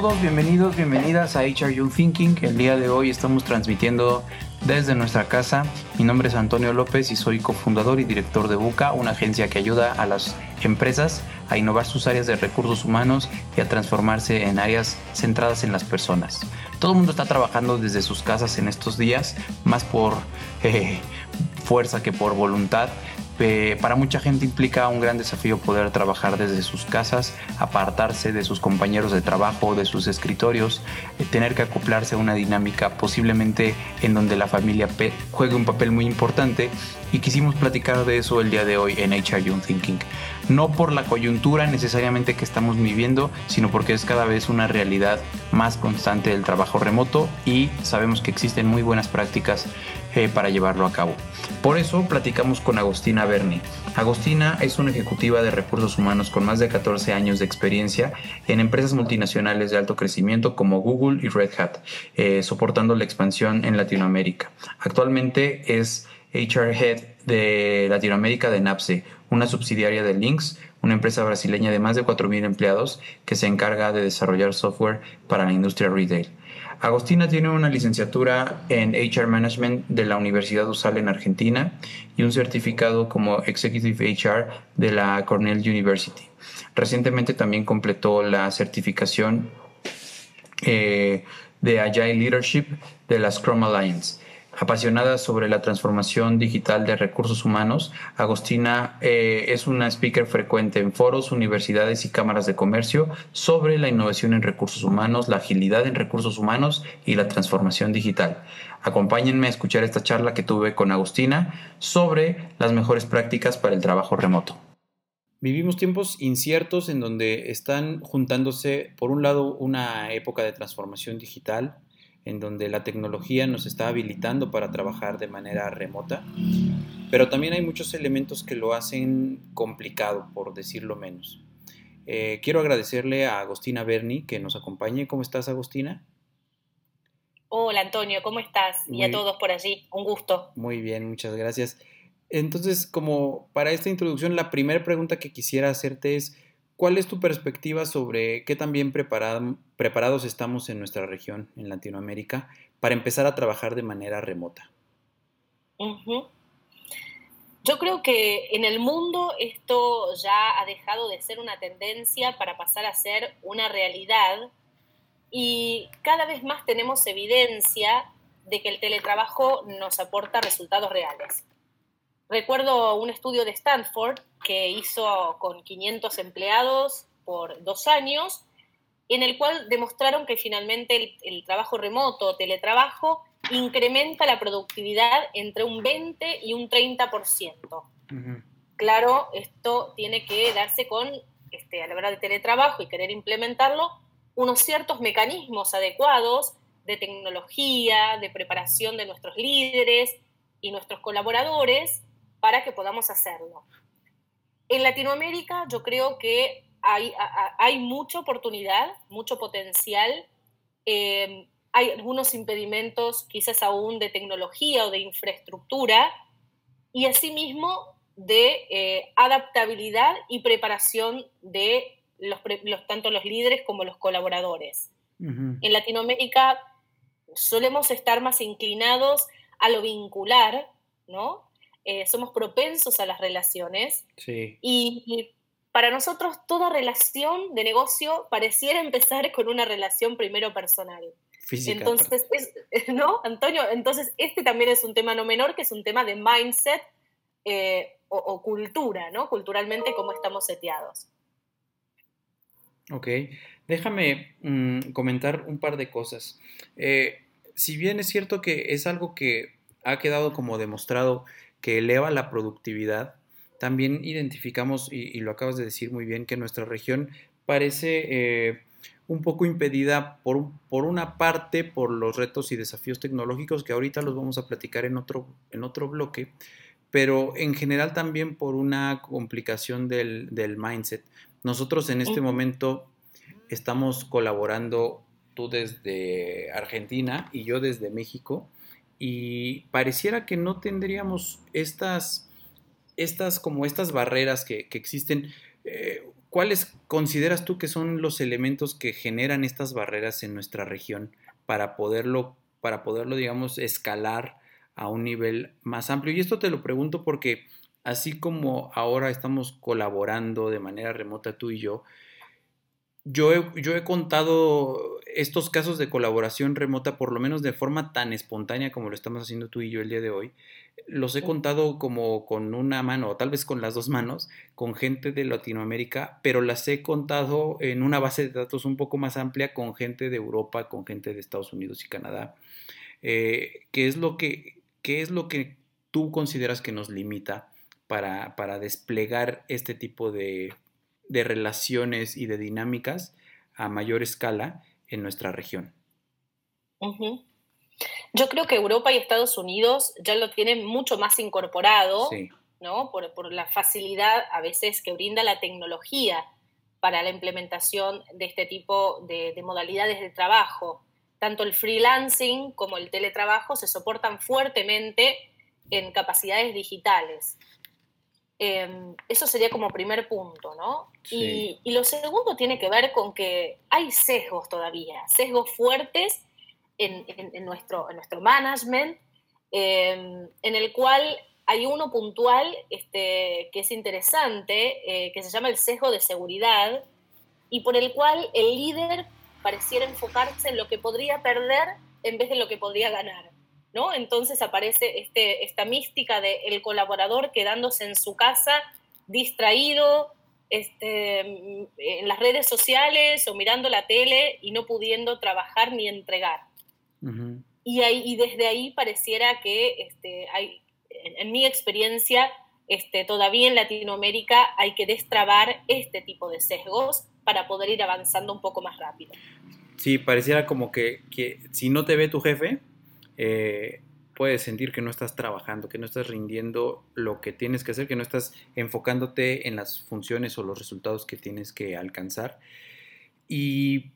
todos, bienvenidos, bienvenidas a HR You Thinking. El día de hoy estamos transmitiendo desde nuestra casa. Mi nombre es Antonio López y soy cofundador y director de Buca, una agencia que ayuda a las empresas a innovar sus áreas de recursos humanos y a transformarse en áreas centradas en las personas. Todo el mundo está trabajando desde sus casas en estos días, más por eh, fuerza que por voluntad para mucha gente implica un gran desafío poder trabajar desde sus casas, apartarse de sus compañeros de trabajo, de sus escritorios, eh, tener que acoplarse a una dinámica posiblemente en donde la familia juegue un papel muy importante y quisimos platicar de eso el día de hoy en HR Young Thinking. No por la coyuntura necesariamente que estamos viviendo, sino porque es cada vez una realidad más constante del trabajo remoto y sabemos que existen muy buenas prácticas eh, para llevarlo a cabo. Por eso platicamos con Agostina Berni. Agostina es una ejecutiva de recursos humanos con más de 14 años de experiencia en empresas multinacionales de alto crecimiento como Google y Red Hat, eh, soportando la expansión en Latinoamérica. Actualmente es HR Head de Latinoamérica de NAPSE, una subsidiaria de Lynx, una empresa brasileña de más de 4.000 empleados que se encarga de desarrollar software para la industria retail. Agostina tiene una licenciatura en HR Management de la Universidad USAL en Argentina y un certificado como Executive HR de la Cornell University. Recientemente también completó la certificación eh, de Agile Leadership de la Scrum Alliance Apasionada sobre la transformación digital de recursos humanos, Agostina eh, es una speaker frecuente en foros, universidades y cámaras de comercio sobre la innovación en recursos humanos, la agilidad en recursos humanos y la transformación digital. Acompáñenme a escuchar esta charla que tuve con Agostina sobre las mejores prácticas para el trabajo remoto. Vivimos tiempos inciertos en donde están juntándose, por un lado, una época de transformación digital, en donde la tecnología nos está habilitando para trabajar de manera remota, pero también hay muchos elementos que lo hacen complicado, por decirlo menos. Eh, quiero agradecerle a Agostina Berni que nos acompañe. ¿Cómo estás, Agostina? Hola, Antonio, ¿cómo estás? y a todos por allí, un gusto. Muy bien, muchas gracias. Entonces, como para esta introducción, la primera pregunta que quisiera hacerte es, ¿Cuál es tu perspectiva sobre qué tan bien preparados estamos en nuestra región, en Latinoamérica, para empezar a trabajar de manera remota? Yo creo que en el mundo esto ya ha dejado de ser una tendencia para pasar a ser una realidad y cada vez más tenemos evidencia de que el teletrabajo nos aporta resultados reales. Recuerdo un estudio de Stanford que hizo con 500 empleados por dos años, en el cual demostraron que finalmente el, trabajo remoto, teletrabajo, incrementa la productividad entre un 20 y un 30%. Claro, esto tiene que darse con, este, a la hora de teletrabajo y querer implementarlo, unos ciertos mecanismos adecuados de tecnología, de preparación de nuestros líderes y nuestros colaboradores para que podamos hacerlo. En Latinoamérica yo creo que hay, hay mucha oportunidad, mucho potencial. Eh, hay algunos impedimentos quizás aún de tecnología o de infraestructura y asimismo de eh, adaptabilidad y preparación de los, tanto los líderes como los colaboradores. En Latinoamérica solemos estar más inclinados a lo vincular, ¿no? Eh, somos propensos a las relaciones. Y, para nosotros toda relación de negocio pareciera empezar con una relación primero personal. Física. Entonces, ¿no, Antonio? Entonces, este también es un tema no menor, que es un tema de mindset eh, o, cultura, ¿no? Culturalmente, cómo estamos seteados. Ok, déjame mm, comentar un par de cosas. Eh, si bien es cierto que es algo que ha quedado como demostrado que eleva la productividad, también identificamos, y, lo acabas de decir muy bien, que nuestra región parece eh, un poco impedida por, por, una parte por los retos y desafíos tecnológicos que ahorita los vamos a platicar en otro, en otro bloque, pero en general también por una complicación del, mindset. Nosotros en este momento estamos colaborando tú desde Argentina y yo desde México y pareciera que no tendríamos estas, estas como estas barreras que, existen. Eh, ¿cuáles consideras tú que son los elementos que generan estas barreras en nuestra región para poderlo, para poderlo, digamos, escalar a un nivel más amplio? Y esto te lo pregunto porque así como ahora estamos colaborando de manera remota tú y yo, yo he, yo he contado estos casos de colaboración remota, por lo menos de forma tan espontánea como lo estamos haciendo tú y yo el día de hoy, los he contado como con una mano, o tal vez con las dos manos, con gente de Latinoamérica, pero las he contado en una base de datos un poco más amplia con gente de Europa, con gente de Estados Unidos y Canadá. Eh, ¿qué, es lo que, ¿Qué es lo que tú consideras que nos limita para, para desplegar este tipo de, de relaciones y de dinámicas a mayor escala en nuestra región? Yo creo que Europa y Estados Unidos ya lo tienen mucho más incorporado, ¿no? Por, la facilidad a veces que brinda la tecnología para la implementación de este tipo de, modalidades de trabajo. Tanto el freelancing como el teletrabajo se soportan fuertemente en capacidades digitales. Em, eso sería como primer punto, ¿no? Y, lo segundo tiene que ver con que hay sesgos todavía, sesgos fuertes en, nuestro, en nuestro management, em, en el cual hay uno puntual este, que es interesante, eh, que se llama el sesgo de seguridad, y por el cual el líder pareciera enfocarse en lo que podría perder en vez de lo que podría ganar. ¿No? Entonces aparece este, esta mística del colaborador quedándose en su casa distraído este, en las redes sociales o mirando la tele y no pudiendo trabajar ni entregar. y, ahí, y desde ahí pareciera que este, hay, en, mi experiencia, este, todavía en Latinoamérica hay que destrabar este tipo de sesgos para poder ir avanzando un poco más rápido. Sí, pareciera como que, que si no te ve tu jefe, eh, puedes sentir que no estás trabajando, que no estás rindiendo lo que tienes que hacer, que no estás enfocándote en las funciones o los resultados que tienes que alcanzar. Y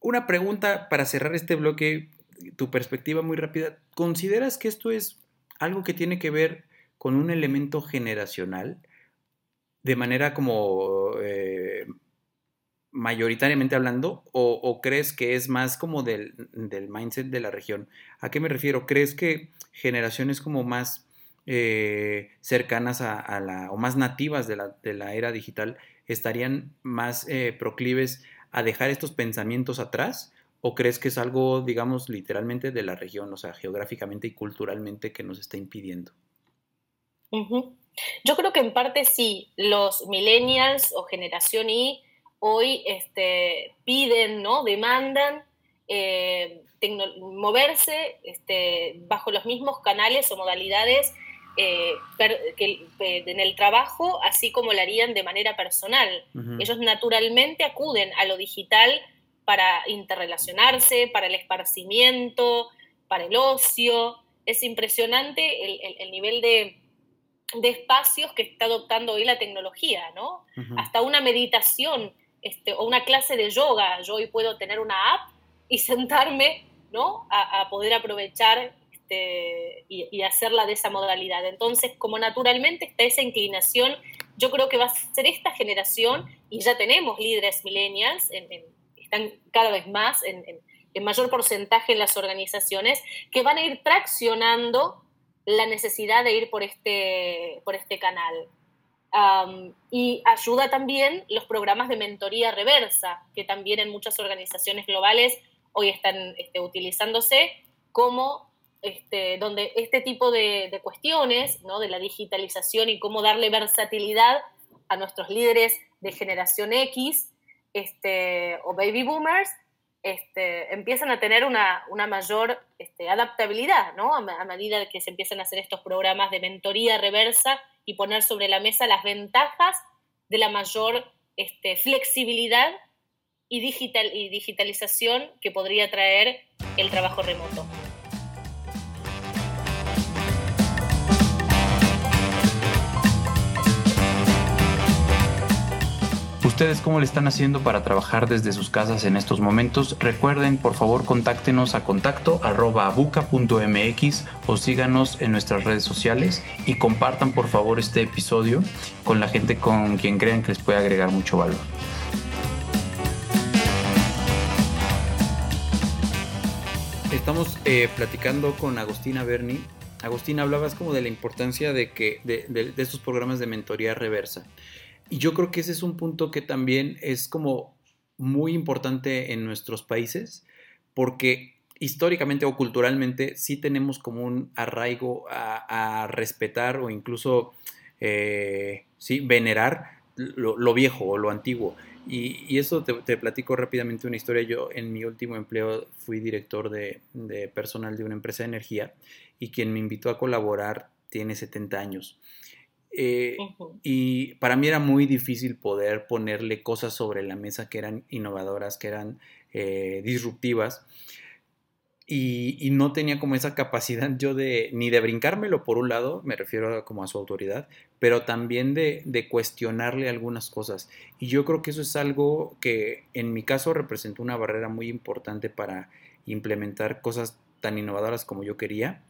una pregunta para cerrar este bloque, tu perspectiva muy rápida, ¿consideras que esto es algo que tiene que ver con un elemento generacional? De manera como eh, mayoritariamente hablando, o, crees que es más como del, mindset de la región? ¿A qué me refiero? ¿Crees que generaciones como más eh, cercanas a, la, o más nativas de la, de la era digital estarían más eh, proclives a dejar estos pensamientos atrás? ¿O crees que es algo, digamos, literalmente de la región, o sea, geográficamente y culturalmente que nos está impidiendo? Yo creo que en parte sí, los millennials o generación Y hoy este, piden, ¿no? demandan eh, moverse este, bajo los mismos canales o modalidades eh, que, en el trabajo, así como lo harían de manera personal. Ellos naturalmente acuden a lo digital para interrelacionarse, para el esparcimiento, para el ocio. Es impresionante el, nivel de, espacios que está adoptando hoy la tecnología, ¿no? Hasta una meditación este, o una clase de yoga. Yo hoy puedo tener una app y sentarme ¿no? a, poder aprovechar este, y, hacerla de esa modalidad. Entonces, como naturalmente está esa inclinación, yo creo que va a ser esta generación, y ya tenemos líderes millennials, están cada vez más en, en mayor porcentaje en las organizaciones, que van a ir traccionando la necesidad de ir por este, por este canal y ayuda también los programas de mentoría reversa, que también en muchas organizaciones globales hoy están este, utilizándose como este, donde este tipo de, cuestiones, ¿no? de la digitalización y cómo darle versatilidad a nuestros líderes de generación X este, o baby boomers, este, empiezan a tener una, una mayor este, adaptabilidad, ¿no? A, a, medida que se empiezan a hacer estos programas de mentoría reversa y poner sobre la mesa las ventajas de la mayor este, flexibilidad y, digital, y digitalización que podría traer el trabajo remoto. ¿Ustedes cómo le están haciendo para trabajar desde sus casas en estos momentos? Recuerden, por favor, contáctenos a contacto o síganos en nuestras redes sociales y compartan, por favor, este episodio con la gente con quien crean que les puede agregar mucho valor. Estamos eh, platicando con Agostina Berni. Agostina, hablabas como de la importancia de, que, de, de estos programas de mentoría reversa. Y yo creo que ese es un punto que también es como muy importante en nuestros países, porque históricamente o culturalmente sí tenemos como un arraigo a, respetar o incluso eh, sí, venerar lo, viejo o lo antiguo. Y, eso te, platico rápidamente una historia. Yo en mi último empleo fui director de, de personal de una empresa de energía y quien me invitó a colaborar tiene 70 años. Eh, y para mí era muy difícil poder ponerle cosas sobre la mesa que eran innovadoras, que eran eh, disruptivas. Y, no tenía como esa capacidad yo de, ni de brincármelo por un lado, me refiero como a su autoridad, pero también de, de, cuestionarle algunas cosas. Y yo creo que eso es algo que en mi caso representó una barrera muy importante para implementar cosas tan innovadoras como yo quería.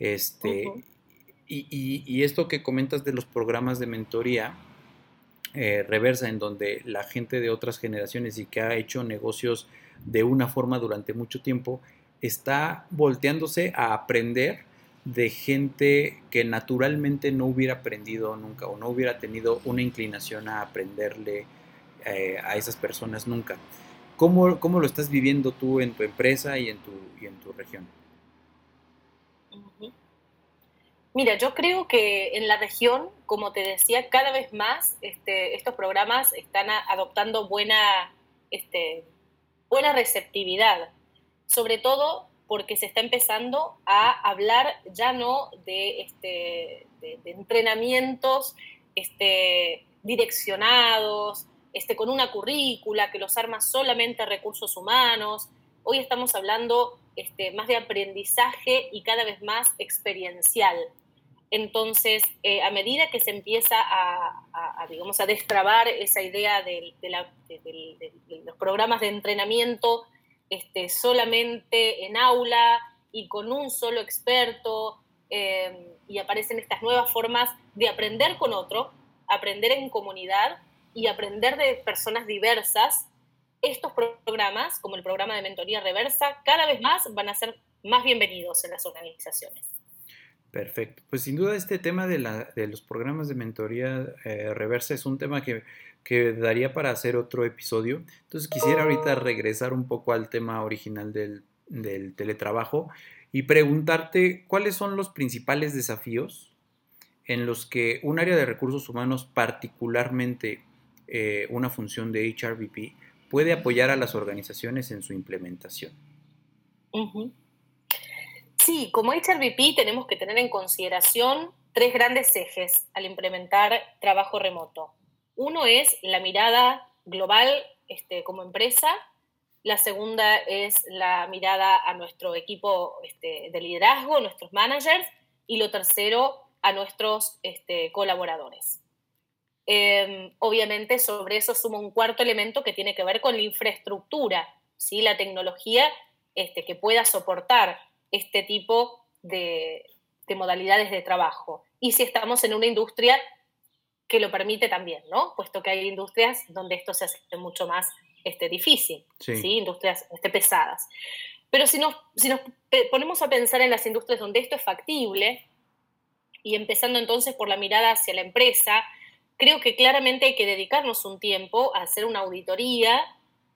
Este, y, esto que comentas de los programas de mentoría eh, reversa, en donde la gente de otras generaciones y que ha hecho negocios de una forma durante mucho tiempo, está volteándose a aprender de gente que naturalmente no hubiera aprendido nunca o no hubiera tenido una inclinación a aprenderle eh, a esas personas nunca. ¿Cómo, ¿Cómo, lo estás viviendo tú en tu empresa y en tu, y en tu región? Mira, yo creo que en la región, como te decía, cada vez más este, estos programas están adoptando buena, este, buena receptividad, sobre todo porque se está empezando a hablar ya no de, este, entrenamientos direccionados, con una currícula que los arma solamente recursos humanos. Hoy estamos hablando más de aprendizaje y cada vez más experiencial. Entonces, eh, a medida que se empieza a, digamos, a destrabar esa idea de, los programas de entrenamiento este, solamente en aula y con un solo experto, em, y aparecen estas nuevas formas de aprender con otro, aprender en comunidad y aprender de personas diversas, estos programas, como el programa de mentoría reversa, cada vez más van a ser más bienvenidos en las organizaciones. Perfecto. Pues sin duda este tema de, la, de los programas de mentoría eh, reversa es un tema que, que, daría para hacer otro episodio. Entonces quisiera ahorita regresar un poco al tema original del, del teletrabajo y preguntarte cuáles son los principales desafíos en los que un área de recursos humanos, particularmente eh, una función de HRVP, puede apoyar a las organizaciones en su implementación. Sí, como HRVP tenemos que tener en consideración tres grandes ejes al implementar trabajo remoto. Uno es la mirada global este, como empresa, la segunda es la mirada a nuestro equipo este, de liderazgo, nuestros managers, y lo tercero a nuestros este, colaboradores. Em, obviamente sobre eso suma un cuarto elemento que tiene que ver con la infraestructura, ¿sí? la tecnología este, que pueda soportar este tipo de, modalidades de trabajo. Y si estamos en una industria que lo permite también, ¿no? Puesto que hay industrias donde esto se hace mucho más este, difícil, sí. Industrias este, pesadas. Pero si nos, si nos ponemos a pensar en las industrias donde esto es factible, y empezando entonces por la mirada hacia la empresa, creo que claramente hay que dedicarnos un tiempo a hacer una auditoría,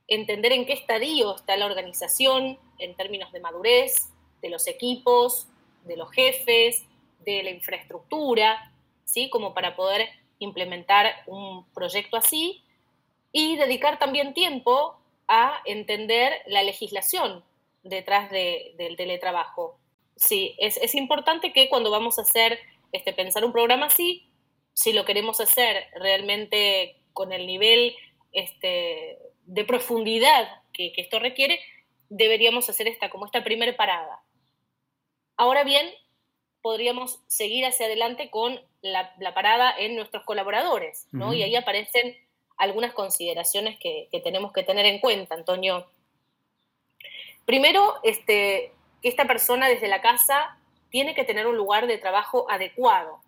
entender en qué estadio está la organización en términos de madurez, de los equipos, de los jefes, de la infraestructura, ¿sí? Como para poder implementar un proyecto así y dedicar también tiempo a entender la legislación detrás del teletrabajo. Sí, es, importante que cuando vamos a hacer, este, pensar un programa así, si lo queremos hacer realmente con el nivel este, de profundidad que, que, esto requiere, deberíamos hacer esta como esta primera parada. Ahora bien, podríamos seguir hacia adelante con la, parada en nuestros colaboradores, ¿no? Y ahí aparecen algunas consideraciones que, tenemos que tener en cuenta, Antonio. Primero, este, esta persona desde la casa tiene que tener un lugar de trabajo adecuado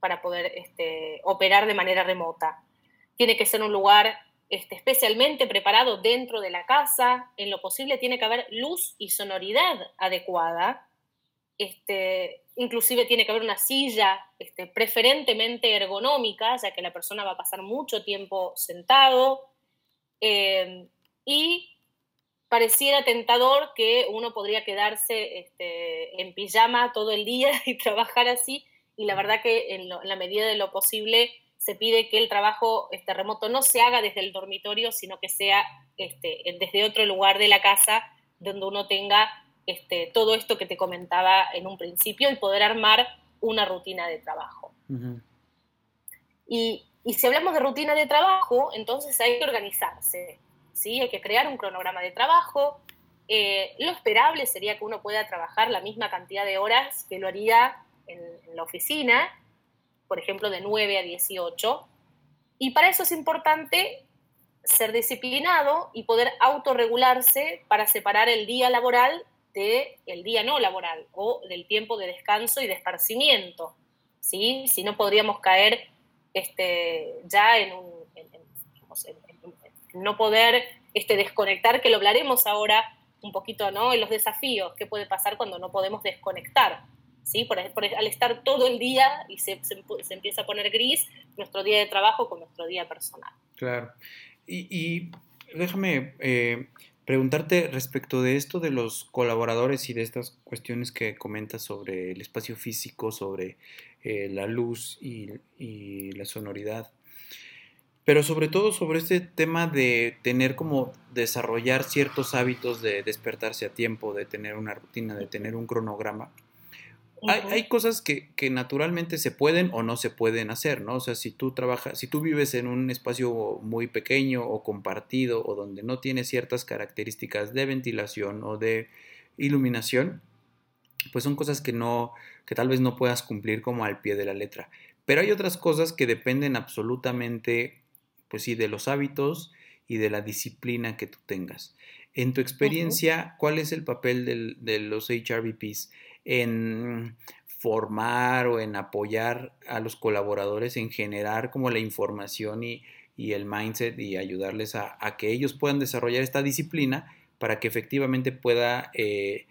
para poder este, operar de manera remota. Tiene que ser un lugar este, especialmente preparado dentro de la casa. En lo posible tiene que haber luz y sonoridad adecuada. Este, inclusive tiene que haber una silla este, preferentemente ergonómica, ya que la persona va a pasar mucho tiempo sentado. Eh, y pareciera tentador que uno podría quedarse este, en pijama todo el día y trabajar así, y la verdad que en, la medida de lo posible se pide que el trabajo este, remoto no se haga desde el dormitorio, sino que sea este, desde otro lugar de la casa donde uno tenga este, todo esto que te comentaba en un principio y poder armar una rutina de trabajo. y, y, si hablamos de rutina de trabajo, entonces hay que organizarse, ¿sí? hay que crear un cronograma de trabajo. Eh, lo esperable sería que uno pueda trabajar la misma cantidad de horas que lo haría en, en la oficina, por ejemplo, de 9 a 18. Y para eso es importante ser disciplinado y poder autorregularse para separar el día laboral del día no laboral o del tiempo de descanso y de esparcimiento. ¿sí? Si no podríamos caer este, ya en, un, no poder este, desconectar, que lo hablaremos ahora un poquito ¿no? en los desafíos, qué puede pasar cuando no podemos desconectar. ¿sí? Por, al estar todo el día y se, empieza a poner gris nuestro día de trabajo con nuestro día personal. Claro. Y, déjame eh, preguntarte respecto de esto de los colaboradores y de estas cuestiones que comentas sobre el espacio físico, sobre eh, la luz y, la sonoridad, pero sobre todo sobre este tema de tener como desarrollar ciertos hábitos de despertarse a tiempo, de tener una rutina, de tener un cronograma hay, cosas que, naturalmente se pueden o no se pueden hacer, ¿no? O sea, si tú trabajas, si tú vives en un espacio muy pequeño o compartido o donde no tiene ciertas características de ventilación o de iluminación, pues son cosas que no, que tal vez no puedas cumplir como al pie de la letra. Pero hay otras cosas que dependen absolutamente, pues sí, de los hábitos y de la disciplina que tú tengas. En tu experiencia, ¿cuál es el papel de los HRVPs en formar o en apoyar a los colaboradores, en generar como la información y, el mindset y ayudarles a, que ellos puedan desarrollar esta disciplina para que efectivamente pueda, eh,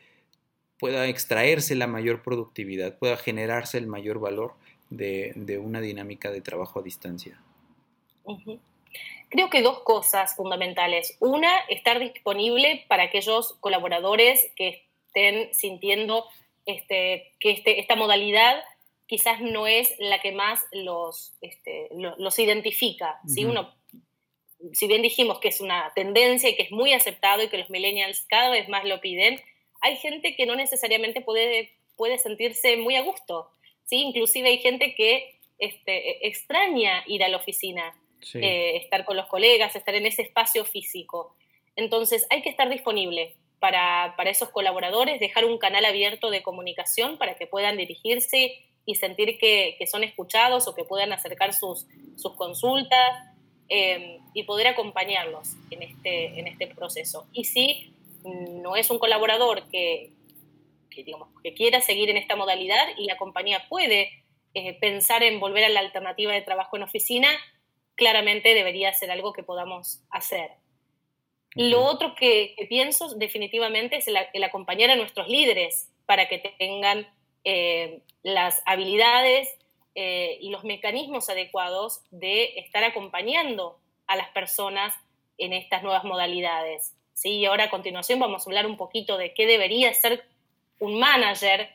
pueda extraerse la mayor productividad, pueda generarse el mayor valor de, una dinámica de trabajo a distancia. Creo que dos cosas fundamentales. Una, estar disponible para aquellos colaboradores que estén sintiendo este, que este, esta modalidad quizás no es la que más los, este, los, identifica. ¿sí? Uno, si bien dijimos que es una tendencia y que es muy aceptado y que los millennials cada vez más lo piden, hay gente que no necesariamente puede, puede sentirse muy a gusto. ¿sí? Inclusive hay gente que este, extraña ir a la oficina, eh, estar con los colegas, estar en ese espacio físico. Entonces hay que estar disponible para, esos colaboradores, dejar un canal abierto de comunicación para que puedan dirigirse y sentir que, son escuchados o que puedan acercar sus, consultas eh, y poder acompañarlos en este, en este proceso. Y si no es un colaborador que, digamos, que quiera seguir en esta modalidad y la compañía puede eh, pensar en volver a la alternativa de trabajo en oficina, claramente debería ser algo que podamos hacer. Lo otro que, pienso definitivamente es el, acompañar a nuestros líderes para que tengan eh, las habilidades eh, y los mecanismos adecuados de estar acompañando a las personas en estas nuevas modalidades. ¿sí? Y ahora a continuación vamos a hablar un poquito de qué debería ser un manager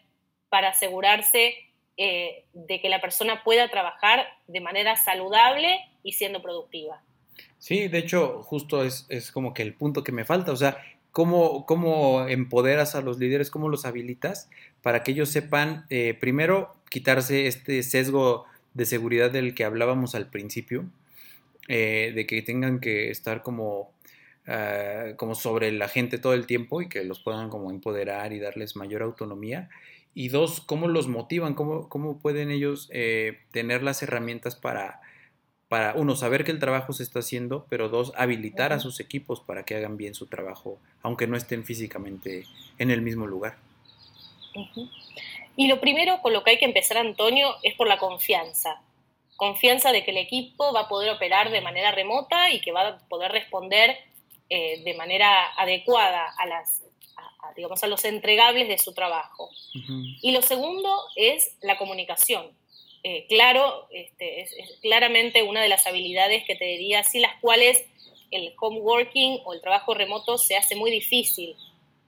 para asegurarse eh, de que la persona pueda trabajar de manera saludable y siendo productiva. Sí, de hecho, justo es, como que el punto que me falta, o sea, ¿cómo, cómo empoderas a los líderes, cómo los habilitas para que ellos sepan, eh, primero, quitarse este sesgo de seguridad del que hablábamos al principio, eh, de que tengan que estar como, ah, como sobre la gente todo el tiempo y que los puedan como empoderar y darles mayor autonomía. Y dos, cómo los motivan, cómo, cómo pueden ellos eh, tener las herramientas para para, uno, saber que el trabajo se está haciendo, pero dos, habilitar a sus equipos para que hagan bien su trabajo, aunque no estén físicamente en el mismo lugar. Y lo primero con lo que hay que empezar, Antonio, es por la confianza. Confianza de que el equipo va a poder operar de manera remota y que va a poder responder eh, de manera adecuada a, las, digamos, a los entregables de su trabajo. Y lo segundo es la comunicación eh, claro, este, es, claramente una de las habilidades que te diría, sin las cuales el home working o el trabajo remoto se hace muy difícil.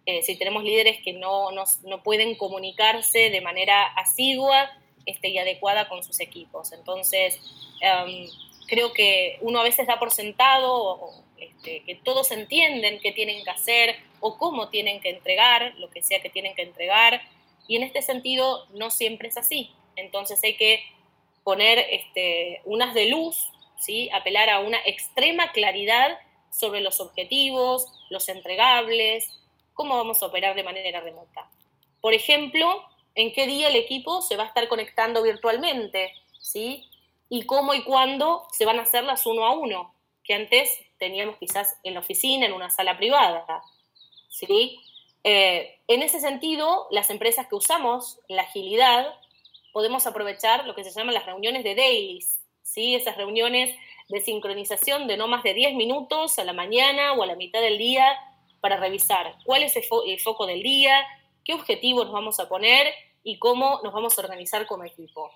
Eh, si tenemos líderes que no, no, pueden comunicarse de manera asidua este, y adecuada con sus equipos. Entonces, em, creo que uno a veces da por sentado este, que todos entienden qué tienen que hacer o cómo tienen que entregar, lo que sea que tienen que entregar, y en este sentido no siempre es así. Entonces hay que poner este, unas de luz, ¿sí? apelar a una extrema claridad sobre los objetivos, los entregables, cómo vamos a operar de manera remota. Por ejemplo, en qué día el equipo se va a estar conectando virtualmente, ¿sí? Y cómo y cuándo se van a hacer las uno a uno, que antes teníamos quizás en la oficina, en una sala privada, ¿sí? Eh, en ese sentido, las empresas que usamos la agilidad podemos aprovechar lo que se llaman las reuniones de dailies, ¿sí? esas reuniones de sincronización de no más de 10 minutos a la mañana o a la mitad del día para revisar cuál es el, foco del día, qué objetivos nos vamos a poner y cómo nos vamos a organizar como equipo.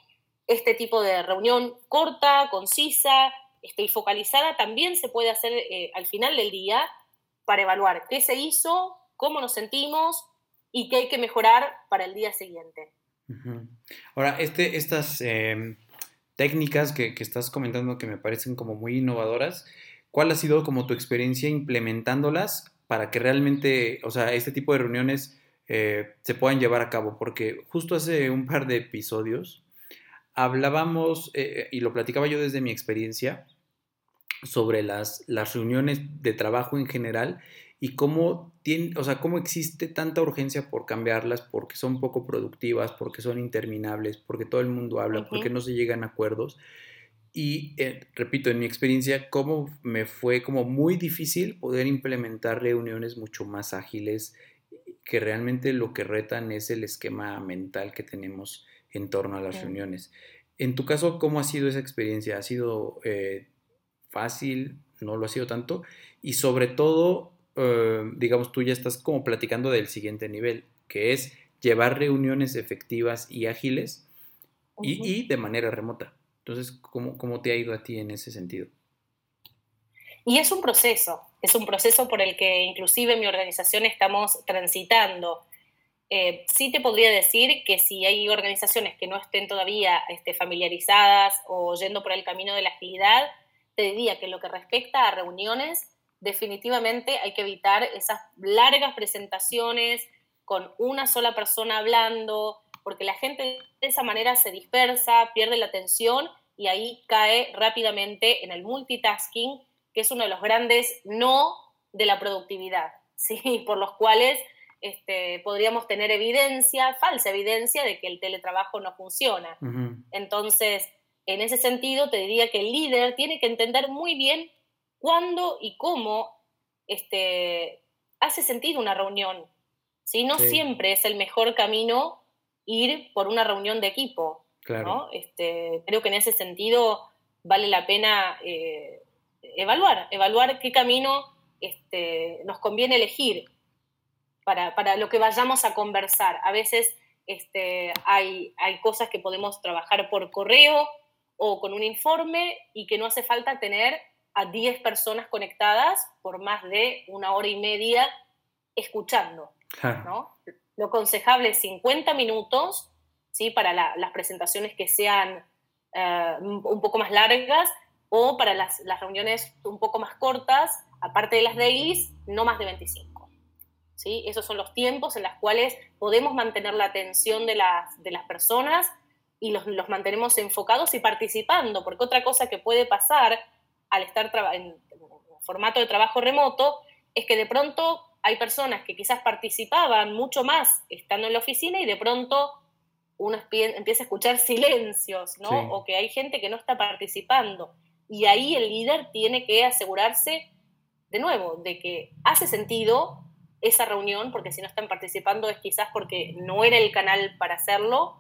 Este tipo de reunión corta, concisa este, y focalizada también se puede hacer eh, al final del día para evaluar qué se hizo, cómo nos sentimos y qué hay que mejorar para el día siguiente. Ahora, este, estas em, técnicas que, estás comentando que me parecen como muy innovadoras, ¿cuál ha sido como tu experiencia implementándolas para que realmente, o sea, este tipo de reuniones eh, se puedan llevar a cabo? Porque justo hace un par de episodios hablábamos, eh, y lo platicaba yo desde mi experiencia, sobre las, las reuniones de trabajo en general y cómo, tiene, o sea, cómo existe tanta urgencia por cambiarlas porque son poco productivas, porque son interminables, porque todo el mundo habla, porque no se llegan a acuerdos. Y eh, repito, en mi experiencia, cómo me fue como muy difícil poder implementar reuniones mucho más ágiles, que realmente lo que retan es el esquema mental que tenemos en torno a las reuniones. En tu caso, ¿cómo ha sido esa experiencia? ¿Ha sido eh, fácil? ¿No lo ha sido tanto? Y sobre todo, eh, digamos, tú ya estás como platicando del siguiente nivel, que es llevar reuniones efectivas y ágiles y, de manera remota. Entonces, ¿cómo, ¿cómo te ha ido a ti en ese sentido? Y es un proceso, es un proceso por el que inclusive mi organización estamos transitando. Eh, sí te podría decir que si hay organizaciones que no estén todavía este, familiarizadas o yendo por el camino de la agilidad, te diría que lo que respecta a reuniones, definitivamente hay que evitar esas largas presentaciones con una sola persona hablando, porque la gente de esa manera se dispersa, pierde la atención y ahí cae rápidamente en el multitasking, que es uno de los grandes no de la productividad, ¿sí? por los cuales este, podríamos tener evidencia, falsa evidencia de que el teletrabajo no funciona. Entonces, en ese sentido, te diría que el líder tiene que entender muy bien cuándo y cómo este, hace sentido una reunión. ¿sí? No siempre es el mejor camino ir por una reunión de equipo. Claro. Este, creo que en ese sentido vale la pena eh, evaluar, evaluar qué camino este, nos conviene elegir para, para, lo que vayamos a conversar. A veces este, hay, hay cosas que podemos trabajar por correo o con un informe y que no hace falta tener a 10 personas conectadas por más de una hora y media escuchando. ¿no? Lo aconsejable es 50 minutos ¿sí? para las presentaciones que sean eh, un poco más largas o para las, las, reuniones un poco más cortas, aparte de las dailies, no más de 25. ¿sí? Esos son los tiempos en los cuales podemos mantener la atención de las, de las personas y los, los mantenemos enfocados y participando, porque otra cosa que puede pasar al estar en formato de trabajo remoto es que de pronto hay personas que quizás participaban mucho más estando en la oficina y de pronto uno empieza a escuchar silencios, ¿no? O que hay gente que no está participando. Y ahí el líder tiene que asegurarse, de nuevo, de que hace sentido esa reunión, porque si no están participando es quizás porque no era el canal para hacerlo,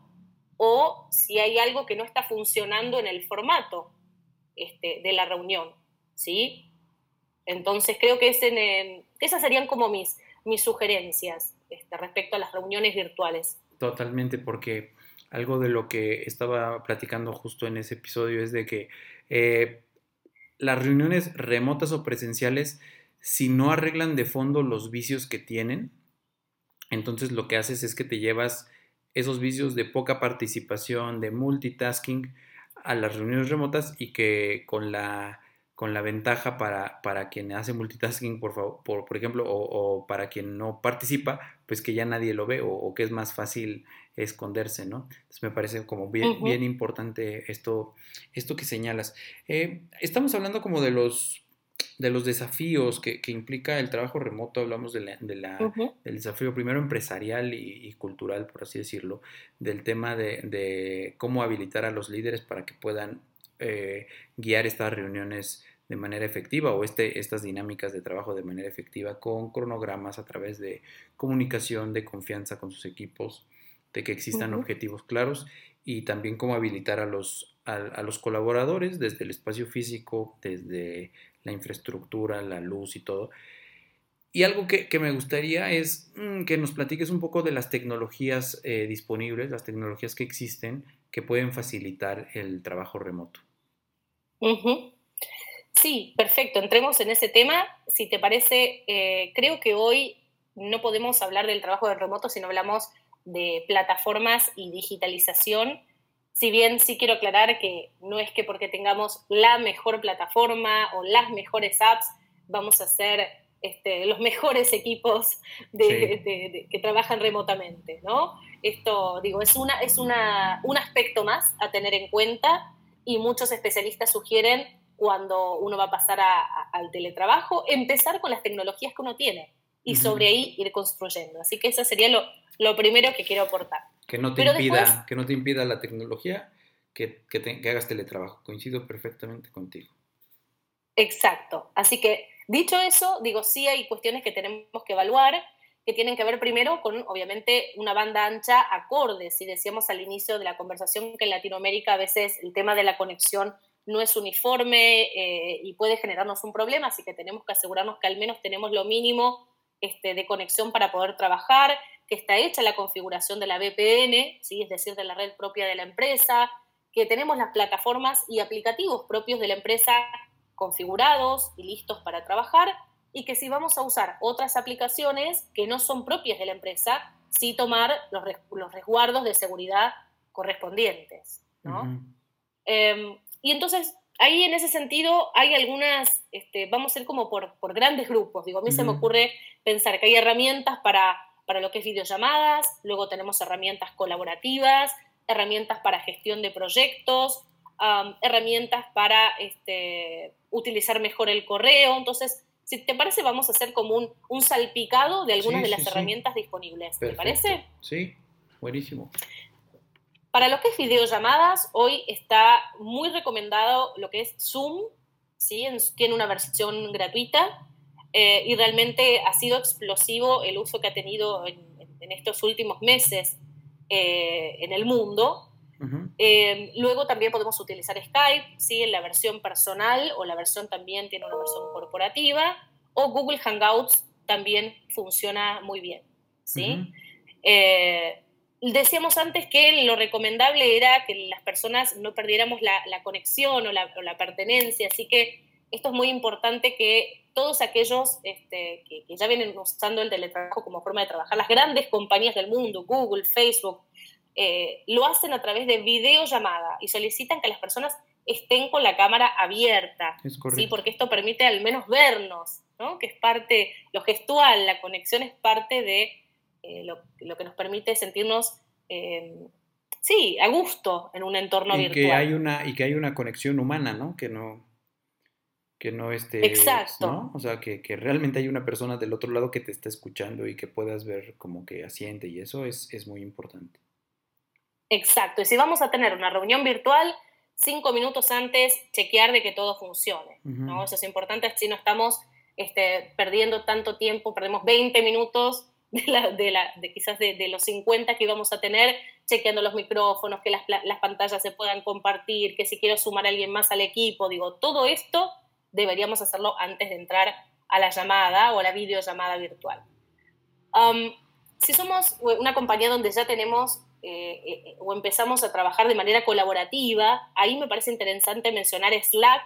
o si hay algo que no está funcionando en el formato este, de la reunión, ¿sí? Entonces creo que esas serían como mis, mis sugerencias este, respecto a las reuniones virtuales. Totalmente, porque algo de lo que estaba platicando justo en ese episodio es de que eh, las reuniones remotas o presenciales, si no arreglan de fondo los vicios que tienen, entonces lo que haces es que te llevas esos vicios de poca participación, de multitasking a las reuniones remotas y que con la con la ventaja para, para quien hace multitasking, por, favor, por, por ejemplo, o, para quien no participa, pues que ya nadie lo ve o, que es más fácil esconderse, ¿no? Entonces me parece como bien, bien importante esto, esto que señalas. Eh, estamos hablando como de los de los desafíos que, implica el trabajo remoto, hablamos de la, del desafío primero empresarial y, cultural, por así decirlo, del tema de, de, cómo habilitar a los líderes para que puedan eh, guiar estas reuniones de manera efectiva o este, estas dinámicas de trabajo de manera efectiva con cronogramas a través de comunicación, de confianza con sus equipos, de que existan objetivos claros y también cómo habilitar a los, a, los colaboradores desde el espacio físico, desde la infraestructura, la luz y todo. Y algo que, me gustaría es mm, que nos platiques un poco de las tecnologías eh, disponibles, las tecnologías que existen que pueden facilitar el trabajo remoto. Sí, perfecto. Entremos en ese tema. Si te parece, eh, creo que hoy no podemos hablar del trabajo de remoto si no hablamos de plataformas y digitalización. Si bien sí quiero aclarar que no es que porque tengamos la mejor plataforma o las mejores apps vamos a ser este, los mejores equipos que trabajan remotamente, ¿no? Esto, digo, es, una, es una, un aspecto más a tener en cuenta y muchos especialistas sugieren cuando uno va a pasar al teletrabajo, empezar con las tecnologías que uno tiene y sobre ahí ir construyendo. Así que eso sería lo, lo primero que quiero aportar. Que no te, impida, que no te impida la tecnología que, que, hagas teletrabajo. Coincido perfectamente contigo. Exacto. Así que, dicho eso, digo, sí hay cuestiones que tenemos que evaluar que tienen que ver primero con, obviamente, una banda ancha acorde. Si decíamos al inicio de la conversación que en Latinoamérica a veces el tema de la conexión no es uniforme eh, y puede generarnos un problema, así que tenemos que asegurarnos que al menos tenemos lo mínimo este, de conexión para poder trabajar, que está hecha la configuración de la VPN, ¿sí? es decir, de la red propia de la empresa, que tenemos las plataformas y aplicativos propios de la empresa configurados y listos para trabajar y que si vamos a usar otras aplicaciones que no son propias de la empresa, sí tomar los, resguardos de seguridad correspondientes. Em, y entonces, ahí en ese sentido hay algunas, este, vamos a ir como por, grandes grupos. Digo, a mí se me ocurre pensar que hay herramientas para, para lo que es videollamadas, luego tenemos herramientas colaborativas, herramientas para gestión de proyectos, herramientas para este, utilizar mejor el correo. Entonces, si te parece, vamos a hacer como un, salpicado de algunas de las herramientas disponibles. ¿Te parece? Sí, buenísimo. Para lo que es videollamadas, hoy está muy recomendado lo que es Zoom, ¿sí? tiene una versión gratuita eh, y realmente ha sido explosivo el uso que ha tenido en, estos últimos meses eh, en el mundo. Eh, luego también podemos utilizar Skype, ¿sí? en la versión personal o la versión también tiene una versión corporativa, o Google Hangouts también funciona muy bien. ¿sí? Decíamos antes que lo recomendable era que las personas no perdiéramos la, conexión o la, pertenencia, así que esto es muy importante que todos aquellos este, que, que, ya vienen usando el teletrabajo como forma de trabajar, las grandes compañías del mundo, Google, Facebook, eh, lo hacen a través de videollamada y solicitan que las personas estén con la cámara abierta, ¿sí? porque esto permite al menos vernos, ¿no? que es parte, lo gestual, la conexión es parte de eh, lo, que nos permite sentirnos, eh, sí, a gusto en un entorno y virtual. Que hay una, y que hay una conexión humana, ¿no? Que no, que no esté... Exacto. O sea, que, que, realmente hay una persona del otro lado que te está escuchando y que puedas ver como que asiente y eso es, es muy importante. Exacto, y si vamos a tener una reunión virtual, cinco minutos antes chequear de que todo funcione, ¿no? Eso es importante, si no estamos este, perdiendo tanto tiempo, perdemos 20 minutos de, la, de, la, de quizás de, de, los 50 que íbamos a tener, chequeando los micrófonos, que las, las pantallas se puedan compartir, que si quiero sumar a alguien más al equipo, digo, todo esto deberíamos hacerlo antes de entrar a la llamada o a la videollamada virtual. Um, si somos una compañía donde ya tenemos eh, eh, o empezamos a trabajar de manera colaborativa, ahí me parece interesante mencionar Slack,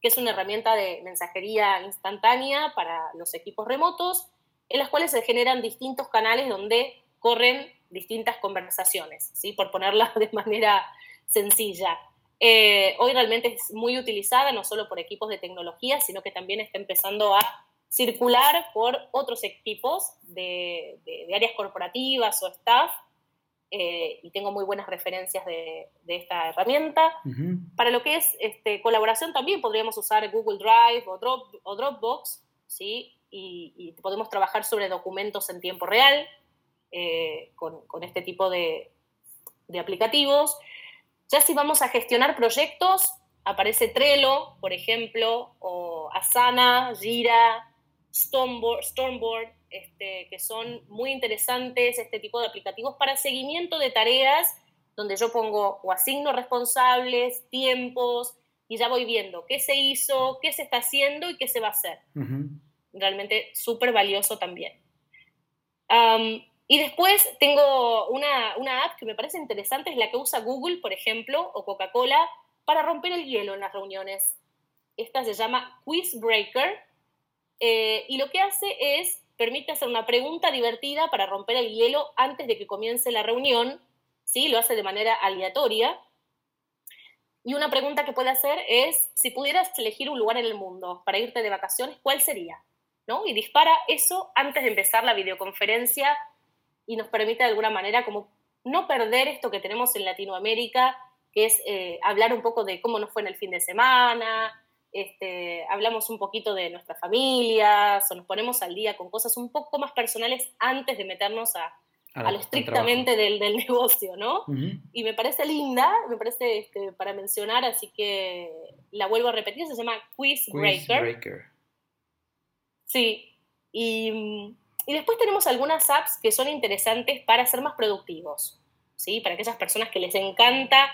que es una herramienta de mensajería instantánea para los equipos remotos, en las cuales se generan distintos canales donde corren distintas conversaciones, ¿sí? por ponerla de manera sencilla. Eh, hoy realmente es muy utilizada no solo por equipos de tecnología, sino que también está empezando a circular por otros equipos de, áreas corporativas o staff, eh, y tengo muy buenas referencias de, esta herramienta. Para lo que es este, colaboración también podríamos usar Google Drive o, Drop, o Dropbox, ¿sí? Y, podemos trabajar sobre documentos en tiempo real eh, con, con, este tipo de, de aplicativos. Ya si vamos a gestionar proyectos, aparece Trello, por ejemplo, o Asana, Jira, Stormboard, este, que son muy interesantes, este tipo de aplicativos para seguimiento de tareas, donde yo pongo o asigno responsables, tiempos, y ya voy viendo qué se hizo, qué se está haciendo y qué se va a hacer. Realmente súper valioso también. Y después tengo una, una app que me parece interesante, es la que usa Google, por ejemplo, o Coca-Cola, para romper el hielo en las reuniones. Esta se llama Quiz Breaker eh, y lo que hace es, permite hacer una pregunta divertida para romper el hielo antes de que comience la reunión, ¿sí? Lo hace de manera aleatoria. Y una pregunta que puede hacer es, si pudieras elegir un lugar en el mundo para irte de vacaciones, ¿cuál sería? ¿No? Y dispara eso antes de empezar la videoconferencia y nos permite de alguna manera como no perder esto que tenemos en Latinoamérica, que es eh, hablar un poco de cómo nos fue en el fin de semana, este, hablamos un poquito de nuestras familias o nos ponemos al día con cosas un poco más personales antes de meternos a, a, lo estrictamente del, del, negocio, ¿no? Y me parece linda, me parece este, para mencionar, así que la vuelvo a repetir, se llama Quiz, Breaker. Sí, y, y, después tenemos algunas apps que son interesantes para ser más productivos, ¿sí? Para aquellas personas que les encanta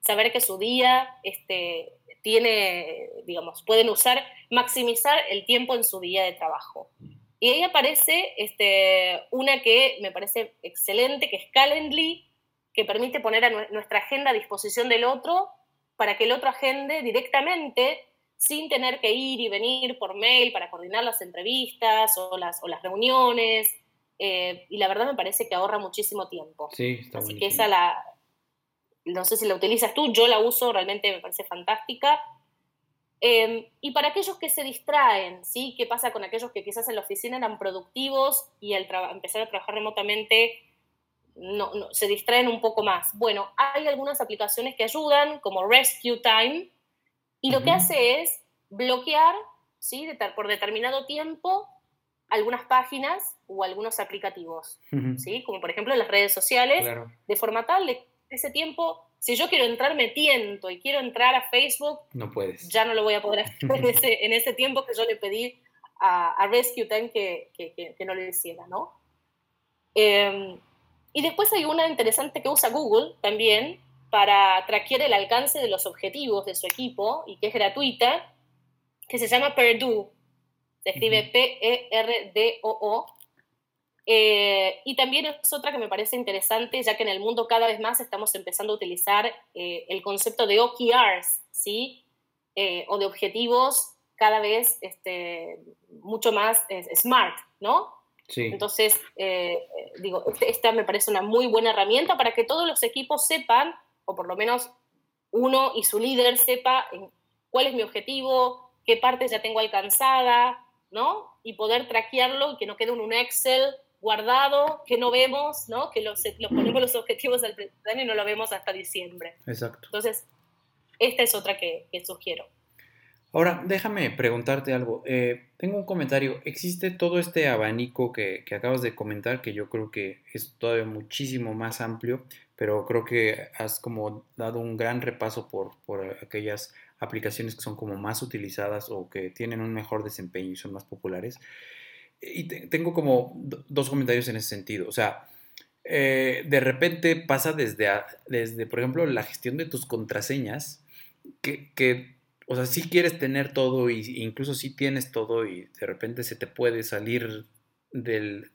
saber que su día este, tiene, digamos, pueden usar, maximizar el tiempo en su día de trabajo. Y ahí aparece este, una que me parece excelente, que es Calendly, que permite poner nuestra agenda a disposición del otro para que el otro agende directamente sin tener que ir y venir por mail para coordinar las entrevistas o las, o las reuniones. Eh, y la verdad me parece que ahorra muchísimo tiempo. Sí, está Así que esa la, no sé si la utilizas tú, yo la uso, realmente me parece fantástica. Em, y para aquellos que se distraen, ¿sí? ¿Qué pasa con aquellos que quizás en la oficina eran productivos y al empezar a trabajar remotamente no, se distraen un poco más? Bueno, hay algunas aplicaciones que ayudan, como Rescue Time, y lo que hace es bloquear, ¿sí? por determinado tiempo, algunas páginas o algunos aplicativos, ¿sí? Como por ejemplo en las redes sociales, de forma tal de ese tiempo, si yo quiero entrar, me tiento y quiero entrar a Facebook, no puedes. Ya no lo voy a poder hacer en ese, tiempo que yo le pedí a, Rescue Time que, que, no lo hiciera, ¿no? Em, y después hay una interesante que usa Google también para traquear el alcance de los objetivos de su equipo y que es gratuita, que se llama Perdue. Se escribe P-E-R-D-O-O. Eh, y también es otra que me parece interesante, ya que en el mundo cada vez más estamos empezando a utilizar eh, el concepto de OKRs, ¿sí? Eh, o de objetivos cada vez este, mucho más smart, ¿no? Sí. Entonces, digo, este, esta me parece una muy buena herramienta para que todos los equipos sepan, o por lo menos uno y su líder sepa cuál es mi objetivo, qué parte ya tengo alcanzada, ¿no? Y poder traquearlo y que no quede en un Excel guardado que no vemos, ¿no? Que los, ponemos los objetivos del plan y no lo vemos hasta diciembre. Exacto. Entonces, esta es otra que, sugiero. Ahora, déjame preguntarte algo. Eh, tengo un comentario. Existe todo este abanico que, acabas de comentar, que yo creo que es todavía muchísimo más amplio, pero creo que has como dado un gran repaso por, aquellas aplicaciones que son como más utilizadas o que tienen un mejor desempeño y son más populares. Y tengo como dos comentarios en ese sentido. O sea, eh, de repente pasa desde, desde, por ejemplo, la gestión de tus contraseñas, que, que o sea, si quieres tener todo y incluso si tienes todo y de repente se te puede salir del,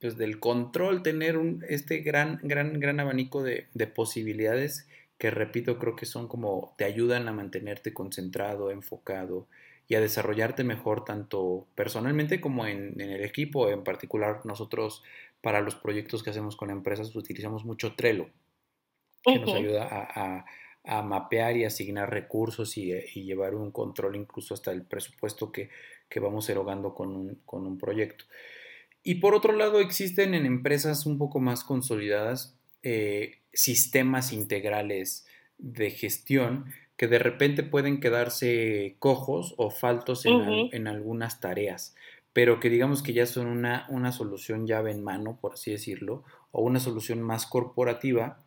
pues, del control, tener un, este gran, gran, gran abanico de, posibilidades que repito, creo que son como te ayudan a mantenerte concentrado, enfocado y a desarrollarte mejor tanto personalmente como en, el equipo. En particular, nosotros para los proyectos que hacemos con empresas utilizamos mucho Trello, que nos ayuda a, mapear y asignar recursos y, llevar un control incluso hasta el presupuesto que, vamos erogando con un, con un proyecto. Y por otro lado, existen en empresas un poco más consolidadas eh, sistemas integrales de gestión que de repente pueden quedarse cojos o faltos en, algunas tareas, pero que digamos que ya son una, una, solución llave en mano, por así decirlo, o una solución más corporativa.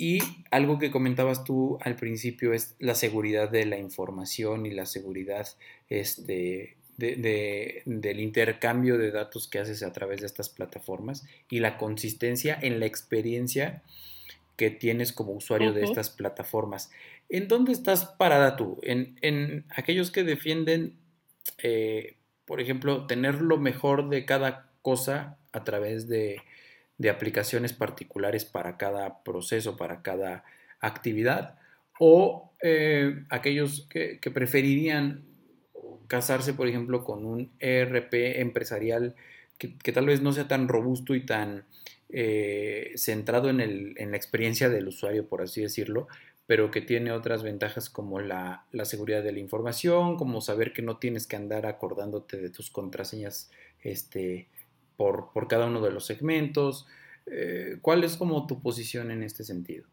Y algo que comentabas tú al principio es la seguridad de la información y la seguridad este, de, del intercambio de datos que haces a través de estas plataformas y la consistencia en la experiencia que tienes como usuario de estas plataformas. ¿En dónde estás parada tú? En, aquellos que defienden, eh, por ejemplo, tener lo mejor de cada cosa a través de, aplicaciones particulares para cada proceso, para cada actividad, o eh, aquellos que, preferirían casarse, por ejemplo, con un ERP empresarial que, tal vez no sea tan robusto y tan eh, centrado en, el, en, la experiencia del usuario, por así decirlo, pero que tiene otras ventajas como la, seguridad de la información, como saber que no tienes que andar acordándote de tus contraseñas este, por, cada uno de los segmentos. Eh, ¿Cuál es como tu posición en este sentido?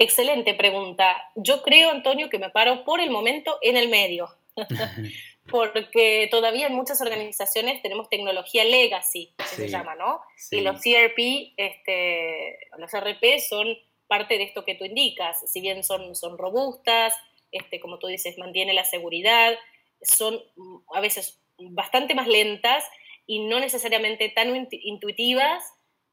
Excelente pregunta. Yo creo, Antonio, que me paro por el momento en el medio, porque todavía en muchas organizaciones tenemos tecnología legacy, que se llama, ¿no? Y los CRP, este, los RP son parte de esto que tú indicas, si bien son, son robustas, este, como tú dices, mantiene la seguridad, son a veces bastante más lentas y no necesariamente tan intuitivas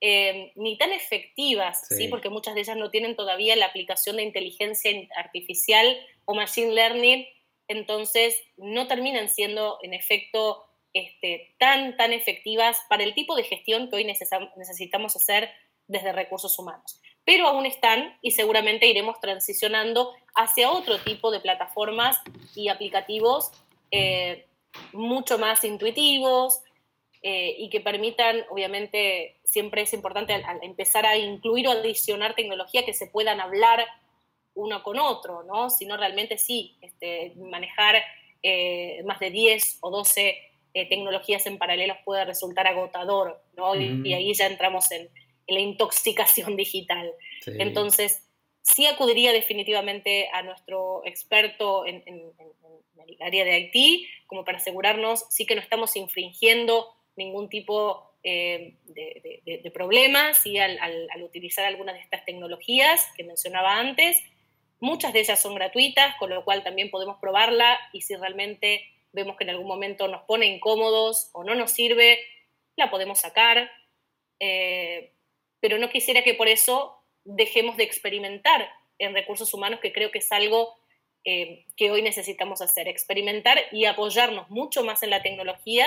eh, ni tan efectivas, sí. porque muchas de ellas no tienen todavía la aplicación de inteligencia artificial o machine learning, entonces no terminan siendo en efecto este, tan, tan efectivas para el tipo de gestión que hoy necesitamos hacer desde recursos humanos. Pero aún están y seguramente iremos transicionando hacia otro tipo de plataformas y aplicativos eh, mucho más intuitivos, eh, y que permitan, obviamente, siempre es importante al, empezar a incluir o adicionar tecnología que se puedan hablar uno con otro, ¿no? Sino realmente sí, este, manejar eh, más de 10 o 12 eh, tecnologías en paralelo puede resultar agotador, ¿no? y, ahí ya entramos en, la intoxicación digital. Entonces, sí acudiría definitivamente a nuestro experto en, en, el área de IT, como para asegurarnos, sí que no estamos infringiendo ningún tipo eh, de, de, problema al, utilizar algunas de estas tecnologías que mencionaba antes. Muchas de ellas son gratuitas, con lo cual también podemos probarla y si realmente vemos que en algún momento nos pone incómodos o no nos sirve, la podemos sacar. Eh, pero no quisiera que por eso dejemos de experimentar en recursos humanos, que creo que es algo eh, que hoy necesitamos hacer, experimentar y apoyarnos mucho más en la tecnología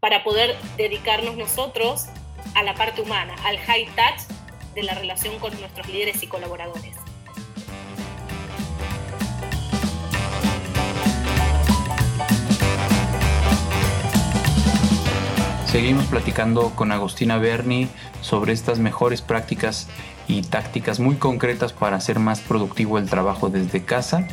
para poder dedicarnos nosotros a la parte humana, al high touch de la relación con nuestros líderes y colaboradores. Seguimos platicando con Agustina Berni sobre estas mejores prácticas y tácticas muy concretas para hacer más productivo el trabajo desde casa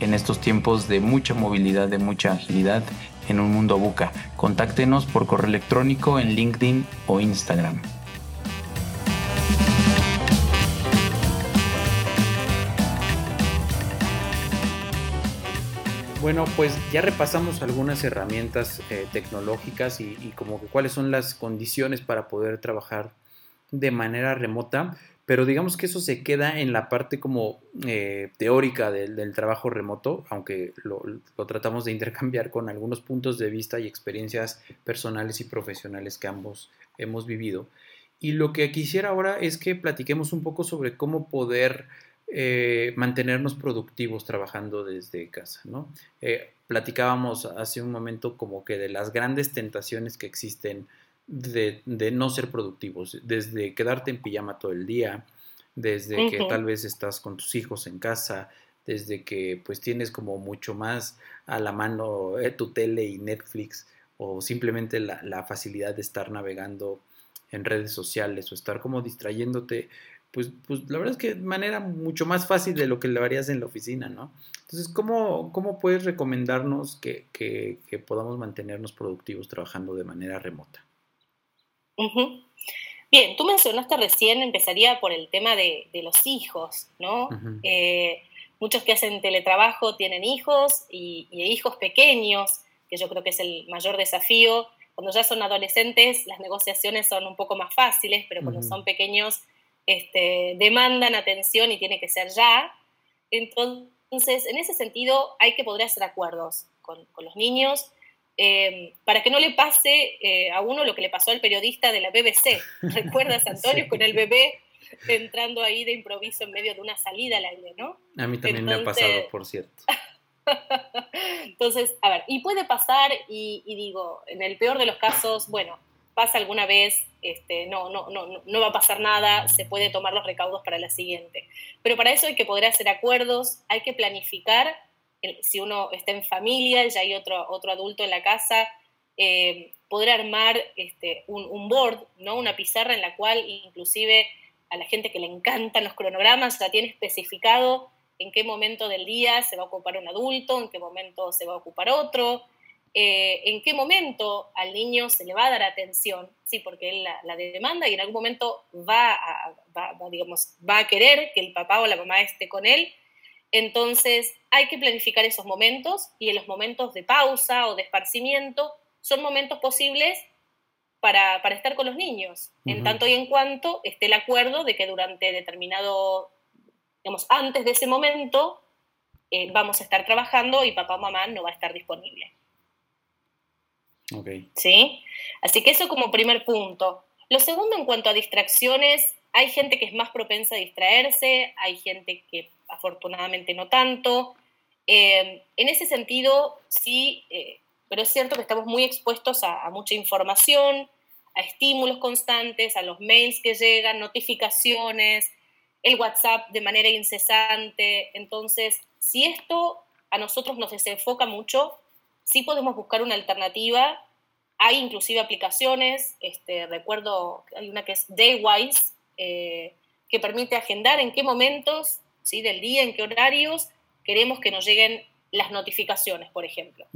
en estos tiempos de mucha movilidad, de mucha agilidad en un mundo buca. Contáctenos por correo electrónico en LinkedIn o Instagram. Bueno, pues ya repasamos algunas herramientas eh, tecnológicas y, como que cuáles son las condiciones para poder trabajar de manera remota, pero digamos que eso se queda en la parte como eh, teórica del, trabajo remoto, aunque lo, tratamos de intercambiar con algunos puntos de vista y experiencias personales y profesionales que ambos hemos vivido. Y lo que quisiera ahora es que platiquemos un poco sobre cómo poder eh, mantenernos productivos trabajando desde casa, ¿no? Eh, platicábamos hace un momento como que de las grandes tentaciones que existen de, no ser productivos, desde quedarte en pijama todo el día, desde que tal vez estás con tus hijos en casa, desde que pues tienes como mucho más a la mano eh, tu tele y Netflix o simplemente la, facilidad de estar navegando en redes sociales o estar como distrayéndote, pues, pues la verdad es que de manera mucho más fácil de lo que lo harías en la oficina, ¿no? Entonces, ¿cómo, cómo puedes recomendarnos que, que podamos mantenernos productivos trabajando de manera remota? Bien, tú mencionaste recién, empezaría por el tema de, los hijos, ¿no? Eh, muchos que hacen teletrabajo tienen hijos y, hijos pequeños, que yo creo que es el mayor desafío. Cuando ya son adolescentes, las negociaciones son un poco más fáciles, pero cuando son pequeños, este, demandan atención y tiene que ser ya. Entonces, en ese sentido, hay que poder hacer acuerdos con, con los niños Em, para que no le pase eh, a uno lo que le pasó al periodista de la BBC. ¿Recuerdas, Antonio, con el bebé entrando ahí de improviso en medio de una salida al aire, ¿no? A mí también me ha pasado, por cierto. Entonces, a ver, y puede pasar, y, digo, en el peor de los casos, bueno, pasa alguna vez, este, no, no, no, no va a pasar nada, se puede tomar los recaudos para la siguiente. Pero para eso hay que poder hacer acuerdos, hay que planificar si uno está en familia, ya hay otro, otro adulto en la casa, eh, poder armar este, un, board, ¿no? una pizarra en la cual inclusive a la gente que le encantan los cronogramas ya tiene especificado en qué momento del día se va a ocupar un adulto, en qué momento se va a ocupar otro, eh, en qué momento al niño se le va a dar atención, sí, porque él la, demanda y en algún momento va digamos, va a querer que el papá o la mamá esté con él entonces, hay que planificar esos momentos y en los momentos de pausa o de esparcimiento son momentos posibles para, estar con los niños, en tanto y en cuanto esté el acuerdo de que durante determinado, digamos, antes de ese momento, eh, vamos a estar trabajando y papá o mamá no va a estar disponible. Okay. ¿Sí? Así que eso como primer punto. Lo segundo, en cuanto a distracciones, hay gente que es más propensa a distraerse, hay gente que afortunadamente no tanto. Eh, en ese sentido, sí, eh, pero es cierto que estamos muy expuestos a, mucha información, a estímulos constantes, a los mails que llegan, notificaciones, el WhatsApp de manera incesante. Entonces, si esto a nosotros nos desenfoca mucho, sí podemos buscar una alternativa. Hay inclusive aplicaciones, este, recuerdo, hay una que es Daywise, eh, que permite agendar en qué momentos ¿sí? del día, en qué horarios queremos que nos lleguen las notificaciones, por ejemplo.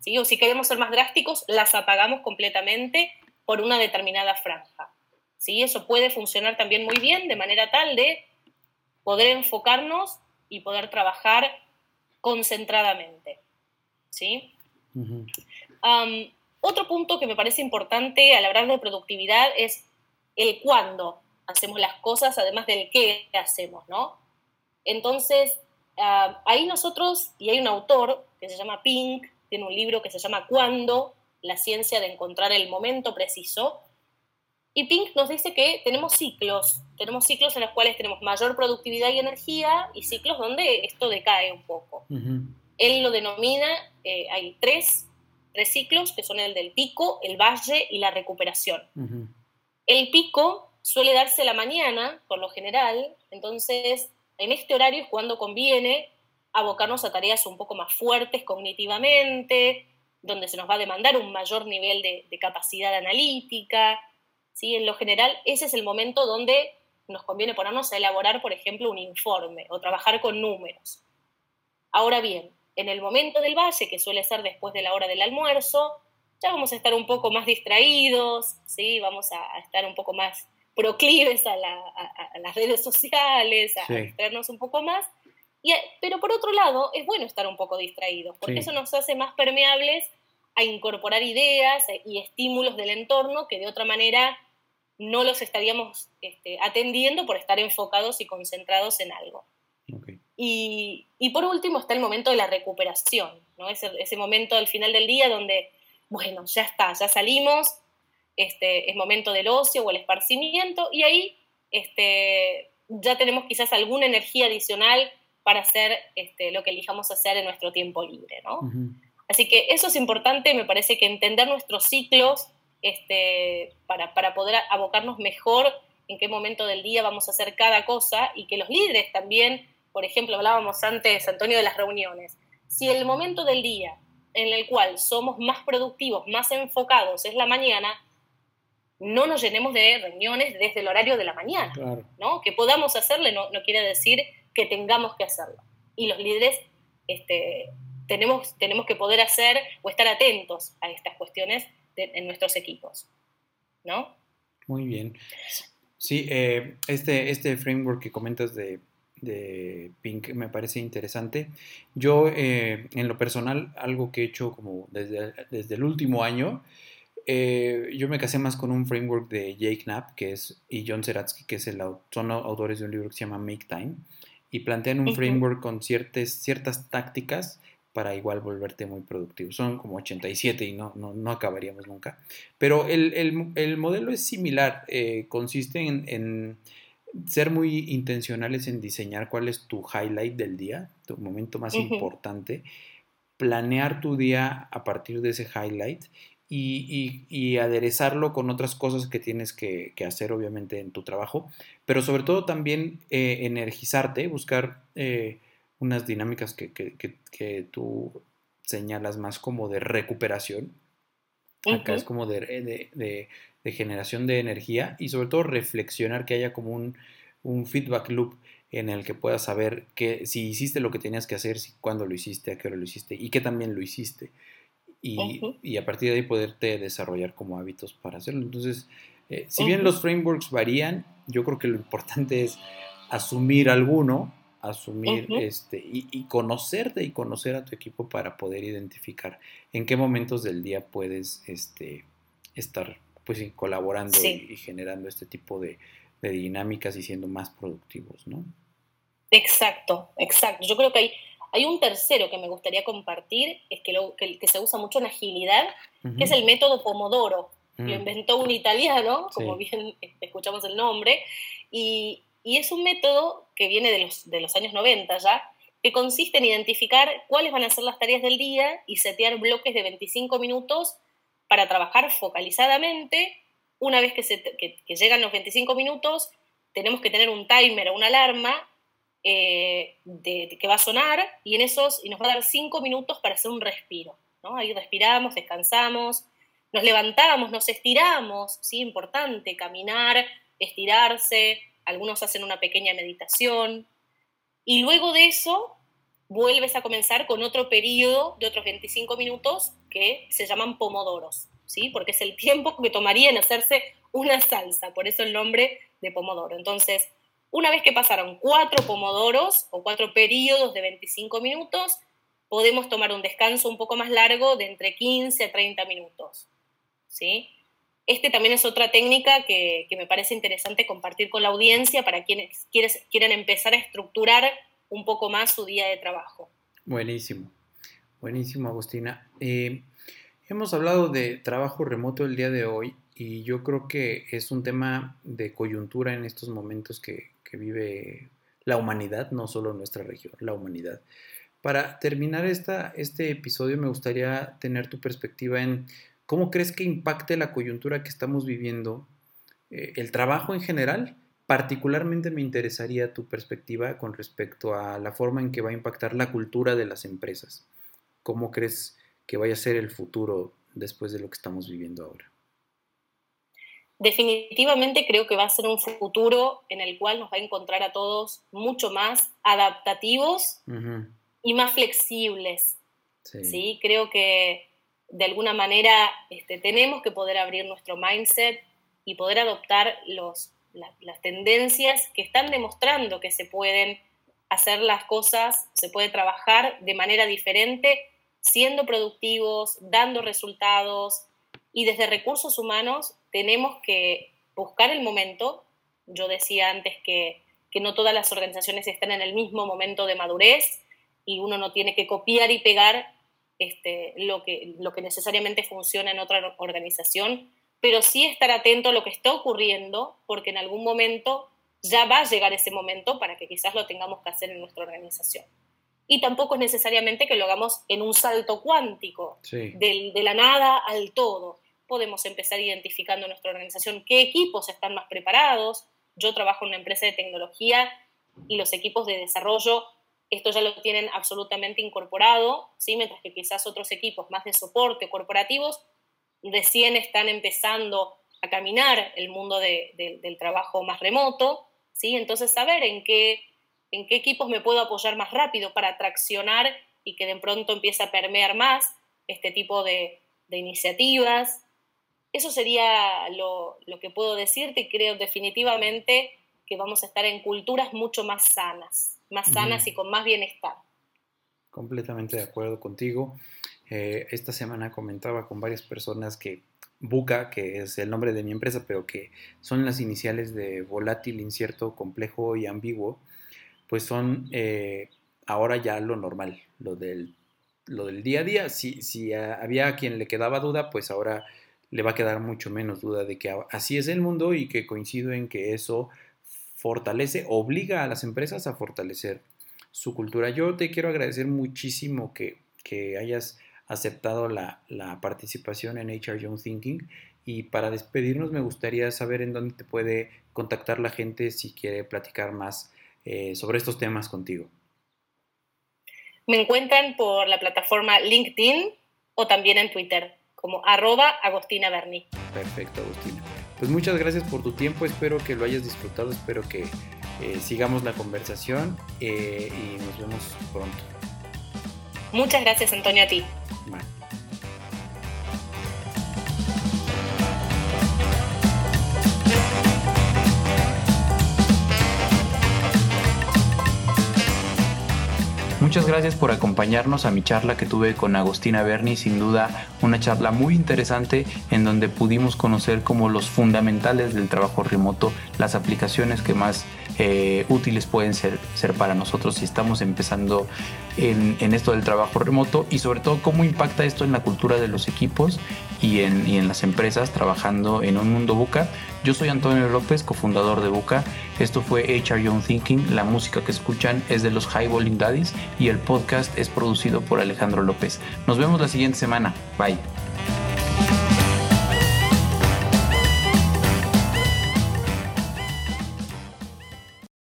¿sí? O si queremos ser más drásticos, las apagamos completamente por una determinada franja. ¿sí? Eso puede funcionar también muy bien de manera tal de poder enfocarnos y poder trabajar concentradamente. ¿sí? otro punto que me parece importante al hablar de productividad es el cuándo hacemos las cosas, además del qué hacemos, ¿no? Entonces, ahí nosotros, y hay un autor que se llama Pink, tiene un libro que se llama Cuándo, la ciencia de encontrar el momento preciso. Y Pink nos dice que tenemos ciclos, tenemos ciclos en los cuales tenemos mayor productividad y energía y ciclos donde esto decae un poco. Él lo denomina, eh, hay tres, tres ciclos que son el del pico, el valle y la recuperación. El pico suele darse la mañana, por lo general, entonces en este horario es cuando conviene abocarnos a tareas un poco más fuertes cognitivamente, donde se nos va a demandar un mayor nivel de, capacidad analítica. ¿sí? En lo general, ese es el momento donde nos conviene ponernos a elaborar, por ejemplo, un informe o trabajar con números. Ahora bien, en el momento del valle, que suele ser después de la hora del almuerzo, ya vamos a estar un poco más distraídos, ¿sí? vamos a estar un poco más proclives a, las redes sociales, a distraernos un poco más. Y, pero por otro lado, es bueno estar un poco distraídos, porque eso nos hace más permeables a incorporar ideas y estímulos del entorno que de otra manera no los estaríamos este, atendiendo por estar enfocados y concentrados en algo. Y, por último está el momento de la recuperación, ¿no? ese, ese, momento al final del día donde, bueno, ya está, ya salimos, este, es momento del ocio o el esparcimiento y ahí este, ya tenemos quizás alguna energía adicional para hacer este, lo que elijamos hacer en nuestro tiempo libre. ¿no? Así que eso es importante, me parece que entender nuestros ciclos este, para, para poder abocarnos mejor en qué momento del día vamos a hacer cada cosa y que los líderes también, por ejemplo, hablábamos antes, Antonio, de las reuniones. Si el momento del día en el cual somos más productivos, más enfocados es la mañana, no nos llenemos de reuniones desde el horario de la mañana, ¿no? Que podamos hacerle no, no, quiere decir que tengamos que hacerlo. Y los líderes este, tenemos, tenemos que poder hacer o estar atentos a estas cuestiones en nuestros equipos, ¿no? Muy bien. Sí, eh, este, este framework que comentas de, de Pink me parece interesante. Yo, eh, en lo personal, algo que he hecho como desde, desde el último año, eh, yo me casé más con un framework de Jake Knapp que es, y John Seratsky, que es el, son autores de un libro que se llama Make Time, y plantean un framework con ciertas, ciertas tácticas para igual volverte muy productivo. Son como 87 y no, no, no acabaríamos nunca. Pero el, el, el modelo es similar, eh, consiste en, en, ser muy intencionales en diseñar cuál es tu highlight del día, tu momento más importante, planear tu día a partir de ese highlight y, aderezarlo con otras cosas que tienes que, hacer obviamente en tu trabajo, pero sobre todo también eh, energizarte, buscar eh, unas dinámicas que, tú señalas más como de recuperación. Acá es como de, generación de energía y sobre todo reflexionar que haya como un, un feedback loop en el que puedas saber que si hiciste lo que tenías que hacer, si, cuándo lo hiciste, a qué hora lo hiciste y qué también lo hiciste y, a partir de ahí poderte desarrollar como hábitos para hacerlo. Entonces, eh, si bien los frameworks varían, yo creo que lo importante es asumir alguno, asumir este y, conocerte y conocer a tu equipo para poder identificar en qué momentos del día puedes este, estar pues colaborando y, generando este tipo de, de dinámicas y siendo más productivos, ¿no? Exacto, exacto. Yo creo que hay hay un tercero que me gustaría compartir, es que, lo, que, se usa mucho en agilidad, que es el método Pomodoro. Lo mm. inventó un italiano, como bien escuchamos el nombre, y, y, es un método que viene de los, de los años 90 ya, que consiste en identificar cuáles van a ser las tareas del día y setear bloques de 25 minutos para trabajar focalizadamente. Una vez que, se, que, que llegan los 25 minutos, tenemos que tener un timer o una alarma eh, de, que va a sonar y en esos y nos va a dar cinco minutos para hacer un respiro. ¿no? Ahí respiramos, descansamos, nos levantamos, nos estiramos, ¿sí? importante, caminar, estirarse, algunos hacen una pequeña meditación y luego de eso vuelves a comenzar con otro periodo de otros 25 minutos que se llaman pomodoros, ¿sí? porque es el tiempo que tomaría en hacerse una salsa, por eso el nombre de pomodoro. Entonces, una vez que pasaron cuatro pomodoros o cuatro periodos de 25 minutos, podemos tomar un descanso un poco más largo de entre 15 a 30 minutos. ¿sí? Este también es otra técnica que, me parece interesante compartir con la audiencia para quienes quieran empezar a estructurar un poco más su día de trabajo. Buenísimo, buenísimo Agustina. Eh, hemos hablado de trabajo remoto el día de hoy y yo creo que es un tema de coyuntura en estos momentos que, que vive la humanidad, no solo nuestra región, la humanidad. Para terminar esta, este episodio me gustaría tener tu perspectiva en cómo crees que impacte la coyuntura que estamos viviendo, eh, el trabajo en general. Particularmente me interesaría tu perspectiva con respecto a la forma en que va a impactar la cultura de las empresas. ¿Cómo crees que vaya a ser el futuro después de lo que estamos viviendo ahora? Definitivamente creo que va a ser un futuro en el cual nos va a encontrar a todos mucho más adaptativos y más flexibles. Sí. Creo que de alguna manera este, tenemos que poder abrir nuestro mindset y poder adoptar los, las tendencias que están demostrando que se pueden hacer las cosas, se puede trabajar de manera diferente, siendo productivos, dando resultados, y desde recursos humanos tenemos que buscar el momento. Yo decía antes que, que no todas las organizaciones están en el mismo momento de madurez y uno no tiene que copiar y pegar este, lo, que, lo que necesariamente funciona en otra organización, pero sí estar atento a lo que está ocurriendo, porque en algún momento ya va a llegar ese momento para que quizás lo tengamos que hacer en nuestra organización. Y tampoco es necesariamente que lo hagamos en un salto cuántico, de la nada al todo. Podemos empezar identificando en nuestra organización qué equipos están más preparados. Yo trabajo en una empresa de tecnología y los equipos de desarrollo esto ya lo tienen absolutamente incorporado, ¿sí? mientras que quizás otros equipos más de soporte corporativos recién están empezando a caminar el mundo del trabajo más remoto, ¿sí? entonces saber en qué, en qué equipos me puedo apoyar más rápido para traccionar y que de pronto empiece a permear más este tipo de, iniciativas. Eso sería lo, lo que puedo decirte y creo definitivamente que vamos a estar en culturas mucho más sanas más sanas y con más bienestar. Completamente de acuerdo contigo. Eh, esta semana comentaba con varias personas que Buca, que es el nombre de mi empresa, pero que son las iniciales de volátil, incierto, complejo y ambiguo, pues son eh, ahora ya lo normal, lo del, lo del día a día. Si, si había a quien le quedaba duda, pues ahora le va a quedar mucho menos duda de que así es el mundo y que coincido en que eso fortalece, obliga a las empresas a fortalecer su cultura. Yo te quiero agradecer muchísimo que, hayas aceptado la, participación en HR Young Thinking y para despedirnos me gustaría saber en dónde te puede contactar la gente si quiere platicar más eh, sobre estos temas contigo. Me encuentran por la plataforma LinkedIn o también en Twitter como arroba Agostina Berni. Perfecto, Agostina. Pues muchas gracias por tu tiempo, espero que lo hayas disfrutado, espero que eh, sigamos la conversación eh, y nos vemos pronto. Muchas gracias Antonio a ti. Muchas gracias por acompañarnos a mi charla que tuve con Agostina Berni, sin duda una charla muy interesante en donde pudimos conocer como los fundamentales del trabajo remoto, las aplicaciones que más eh, útiles pueden ser, ser para nosotros si estamos empezando en, esto del trabajo remoto y sobre todo cómo impacta esto en la cultura de los equipos y en, y en las empresas trabajando en un mundo buca. Yo soy Antonio López, cofundador de Buca. Esto fue HR Young Thinking. La música que escuchan es de los Highballing Daddies y el podcast es producido por Alejandro López. Nos vemos la siguiente semana. Bye.